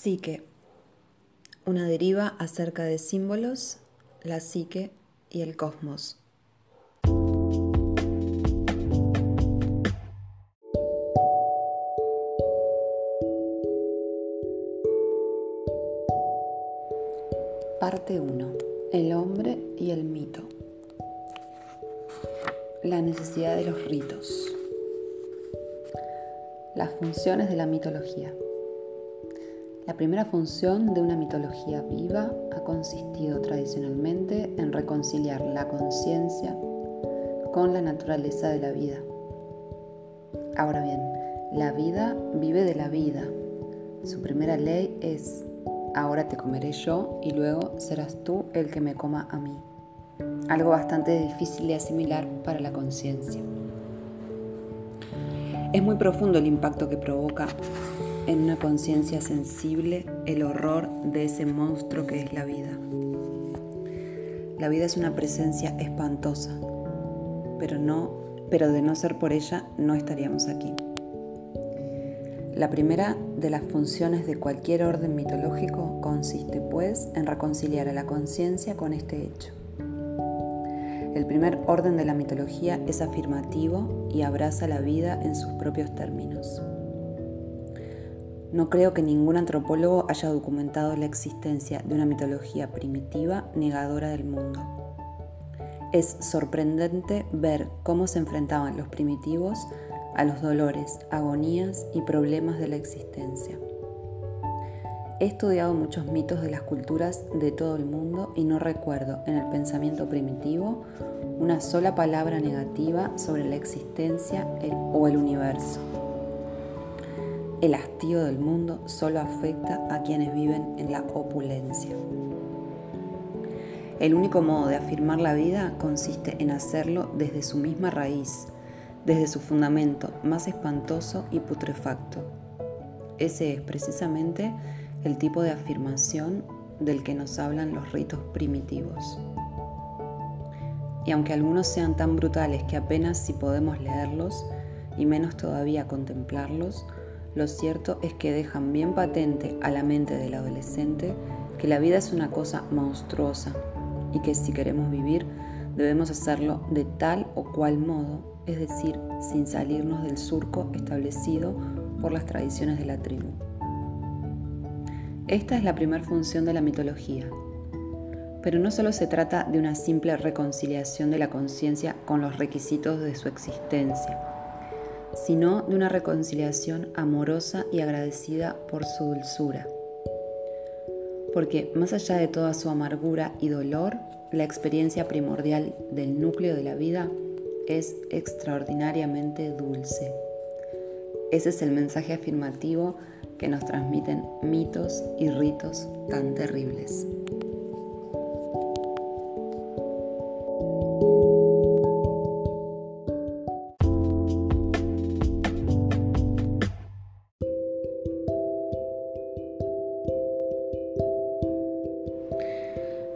Psique. Una deriva acerca de símbolos, la psique y el cosmos. Parte 1. El hombre y el mito. La necesidad de los ritos. Las funciones de la mitología. La primera función de una mitología viva ha consistido tradicionalmente en reconciliar la conciencia con la naturaleza de la vida. Ahora bien, la vida vive de la vida. Su primera ley es, ahora te comeré yo y luego serás tú el que me coma a mí. Algo bastante difícil de asimilar para la conciencia. Es muy profundo el impacto que provoca en una conciencia sensible el horror de ese monstruo que es la vida. La vida es una presencia espantosa, pero no, pero de no ser por ella no estaríamos aquí. La primera de las funciones de cualquier orden mitológico consiste, pues, en reconciliar a la conciencia con este hecho. El primer orden de la mitología es afirmativo y abraza la vida en sus propios términos. No creo que ningún antropólogo haya documentado la existencia de una mitología primitiva negadora del mundo. Es sorprendente ver cómo se enfrentaban los primitivos a los dolores, agonías y problemas de la existencia. He estudiado muchos mitos de las culturas de todo el mundo y no recuerdo en el pensamiento primitivo una sola palabra negativa sobre la existencia o el universo. El hastío del mundo solo afecta a quienes viven en la opulencia. El único modo de afirmar la vida consiste en hacerlo desde su misma raíz, desde su fundamento más espantoso y putrefacto. Ese es precisamente el tipo de afirmación del que nos hablan los ritos primitivos. Y aunque algunos sean tan brutales que apenas si podemos leerlos, y menos todavía contemplarlos, lo cierto es que dejan bien patente a la mente del adolescente que la vida es una cosa monstruosa y que si queremos vivir debemos hacerlo de tal o cual modo, es decir, sin salirnos del surco establecido por las tradiciones de la tribu. Esta es la primera función de la mitología, pero no solo se trata de una simple reconciliación de la conciencia con los requisitos de su existencia, sino de una reconciliación amorosa y agradecida por su dulzura. Porque más allá de toda su amargura y dolor, la experiencia primordial del núcleo de la vida es extraordinariamente dulce. Ese es el mensaje afirmativo que nos transmiten mitos y ritos tan terribles.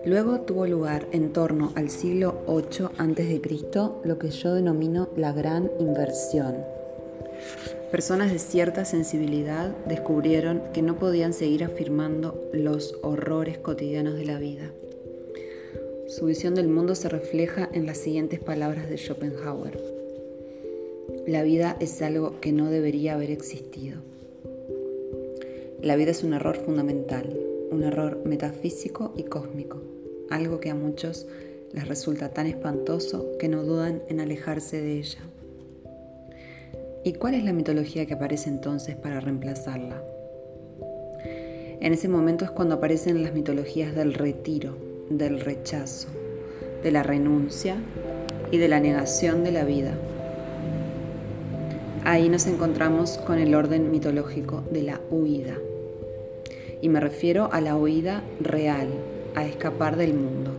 Luego tuvo lugar en torno al siglo VIII a.C. lo que yo denomino la gran inversión. Personas de cierta sensibilidad descubrieron que no podían seguir afirmando los horrores cotidianos de la vida. Su visión del mundo se refleja en las siguientes palabras de Schopenhauer. La vida es algo que no debería haber existido. La vida es un error fundamental, un error metafísico y cósmico, algo que a muchos les resulta tan espantoso que no dudan en alejarse de ella. ¿Y cuál es la mitología que aparece entonces para reemplazarla? En ese momento es cuando aparecen las mitologías del retiro, del rechazo, de la renuncia y de la negación de la vida. Ahí nos encontramos con el orden mitológico de la huida y me refiero a la huida real, a escapar del mundo.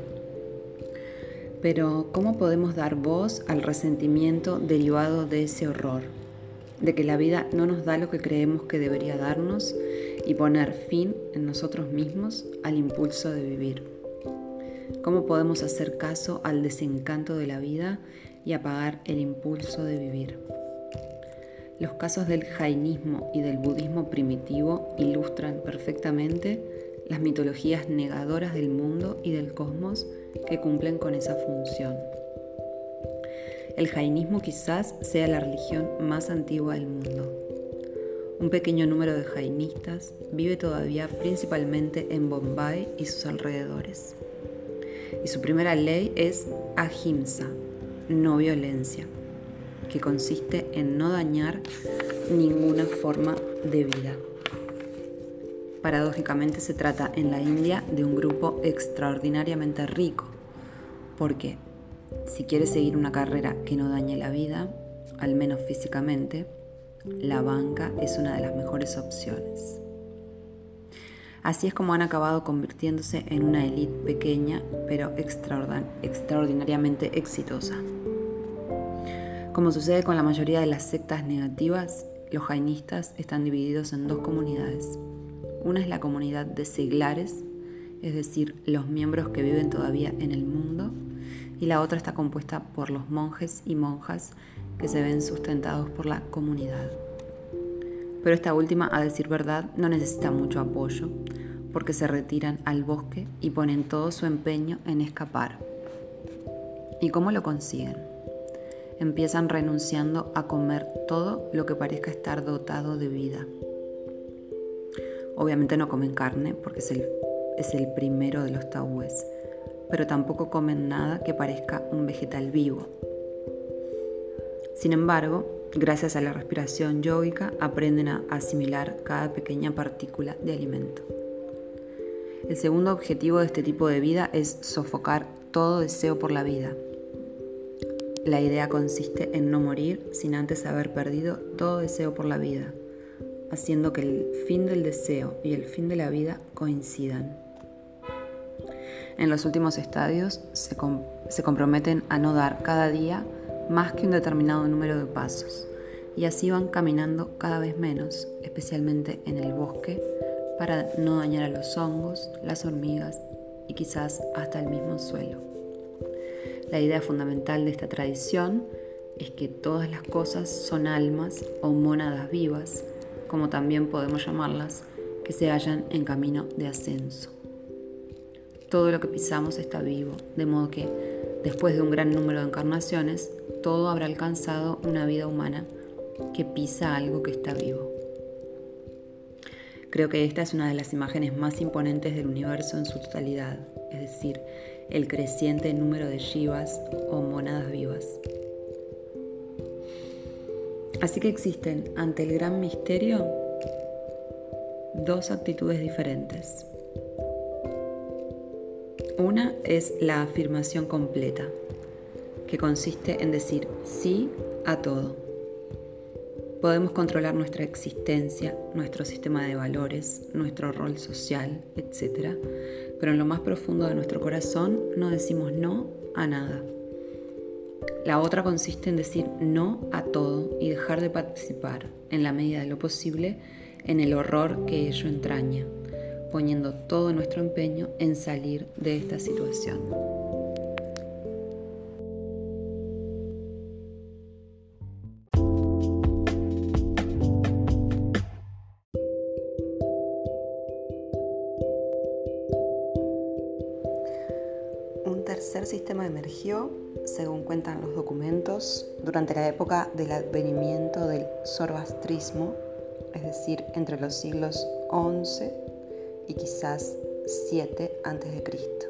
Pero ¿cómo podemos dar voz al resentimiento derivado de ese horror? De que la vida no nos da lo que creemos que debería darnos y poner fin en nosotros mismos al impulso de vivir. ¿Cómo podemos hacer caso al desencanto de la vida y apagar el impulso de vivir? Los casos del jainismo y del budismo primitivo ilustran perfectamente las mitologías negadoras del mundo y del cosmos que cumplen con esa función. El jainismo quizás sea la religión más antigua del mundo. Un pequeño número de jainistas vive todavía principalmente en Bombay y sus alrededores. Y su primera ley es ahimsa, no violencia, que consiste en no dañar ninguna forma de vida. Paradójicamente se trata en la India de un grupo extraordinariamente rico, porque si quieres seguir una carrera que no dañe la vida, al menos físicamente, la banca es una de las mejores opciones. Así es como han acabado convirtiéndose en una élite pequeña pero extraordinariamente exitosa. Como sucede con la mayoría de las sectas negativas, los jainistas están divididos en dos comunidades. Una es la comunidad de seglares, es decir, los miembros que viven todavía en el mundo, y la otra está compuesta por los monjes y monjas que se ven sustentados por la comunidad. Pero esta última, a decir verdad, no necesita mucho apoyo, porque se retiran al bosque y ponen todo su empeño en escapar. ¿Y cómo lo consiguen? Empiezan renunciando a comer todo lo que parezca estar dotado de vida. Obviamente no comen carne, porque es el, es el primero de los tabúes, pero tampoco comen nada que parezca un vegetal vivo. Sin embargo, gracias a la respiración yógica, aprenden a asimilar cada pequeña partícula de alimento. El segundo objetivo de este tipo de vida es sofocar todo deseo por la vida. La idea consiste en no morir sin antes haber perdido todo deseo por la vida, haciendo que el fin del deseo y el fin de la vida coincidan. En los últimos estadios se, se comprometen a no dar cada día más que un determinado número de pasos, y así van caminando cada vez menos, especialmente en el bosque, para no dañar a los hongos, las hormigas y quizás hasta el mismo suelo. La idea fundamental de esta tradición es que todas las cosas son almas o mónadas vivas, como también podemos llamarlas, que se hallan en camino de ascenso. Todo lo que pisamos está vivo, de modo que después de un gran número de encarnaciones, todo habrá alcanzado una vida humana que pisa algo que está vivo. Creo que esta es una de las imágenes más imponentes del universo en su totalidad, es decir, el creciente número de shivas o monadas vivas. Así que existen ante el gran misterio dos actitudes diferentes. Una es la afirmación completa, que consiste en decir sí a todo. Podemos controlar nuestra existencia, nuestro sistema de valores, nuestro rol social, etc. Pero en lo más profundo de nuestro corazón no decimos no a nada. La otra consiste en decir no a todo y dejar de participar, en la medida de lo posible, en el horror que ello entraña poniendo todo nuestro empeño en salir de esta situación. Tercer sistema emergió, según cuentan los documentos, durante la época del advenimiento del zoroastrismo, es decir, entre los siglos XI y quizás 7 antes de Cristo.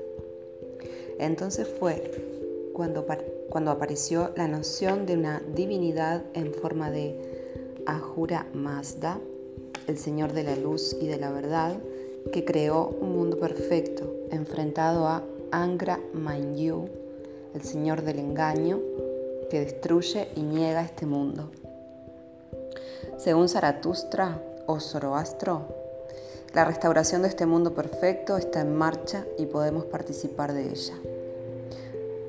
Entonces fue cuando, cuando apareció la noción de una divinidad en forma de Ahura Mazda, el Señor de la Luz y de la Verdad, que creó un mundo perfecto, enfrentado a Angra Mainyu, el Señor del Engaño, que destruye y niega este mundo. Según Zaratustra o Zoroastro, la restauración de este mundo perfecto está en marcha y podemos participar de ella.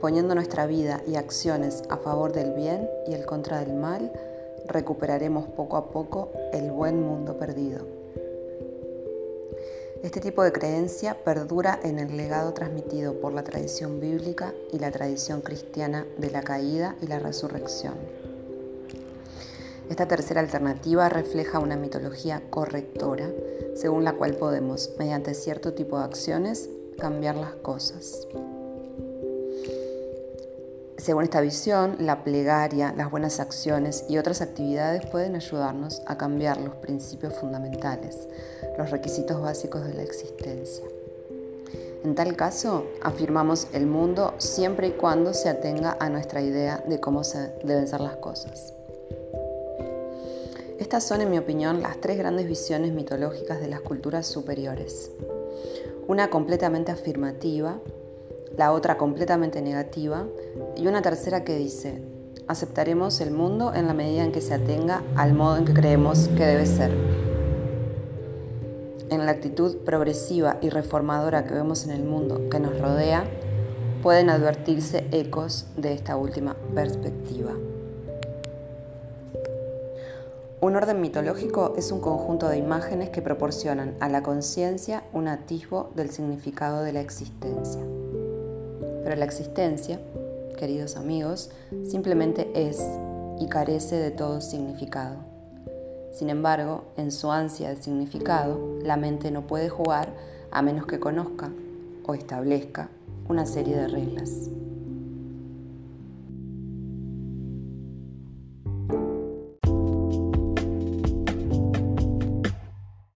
Poniendo nuestra vida y acciones a favor del bien y el contra del mal, recuperaremos poco a poco el buen mundo perdido. Este tipo de creencia perdura en el legado transmitido por la tradición bíblica y la tradición cristiana de la caída y la resurrección. Esta tercera alternativa refleja una mitología correctora, según la cual podemos, mediante cierto tipo de acciones, cambiar las cosas. Según esta visión, la plegaria, las buenas acciones y otras actividades pueden ayudarnos a cambiar los principios fundamentales, los requisitos básicos de la existencia. En tal caso, afirmamos el mundo siempre y cuando se atenga a nuestra idea de cómo deben ser las cosas. Estas son, en mi opinión, las tres grandes visiones mitológicas de las culturas superiores. Una completamente afirmativa, la otra completamente negativa y una tercera que dice, aceptaremos el mundo en la medida en que se atenga al modo en que creemos que debe ser. En la actitud progresiva y reformadora que vemos en el mundo que nos rodea, pueden advertirse ecos de esta última perspectiva. Un orden mitológico es un conjunto de imágenes que proporcionan a la conciencia un atisbo del significado de la existencia. Pero la existencia, queridos amigos, simplemente es y carece de todo significado. Sin embargo, en su ansia de significado, la mente no puede jugar a menos que conozca o establezca una serie de reglas.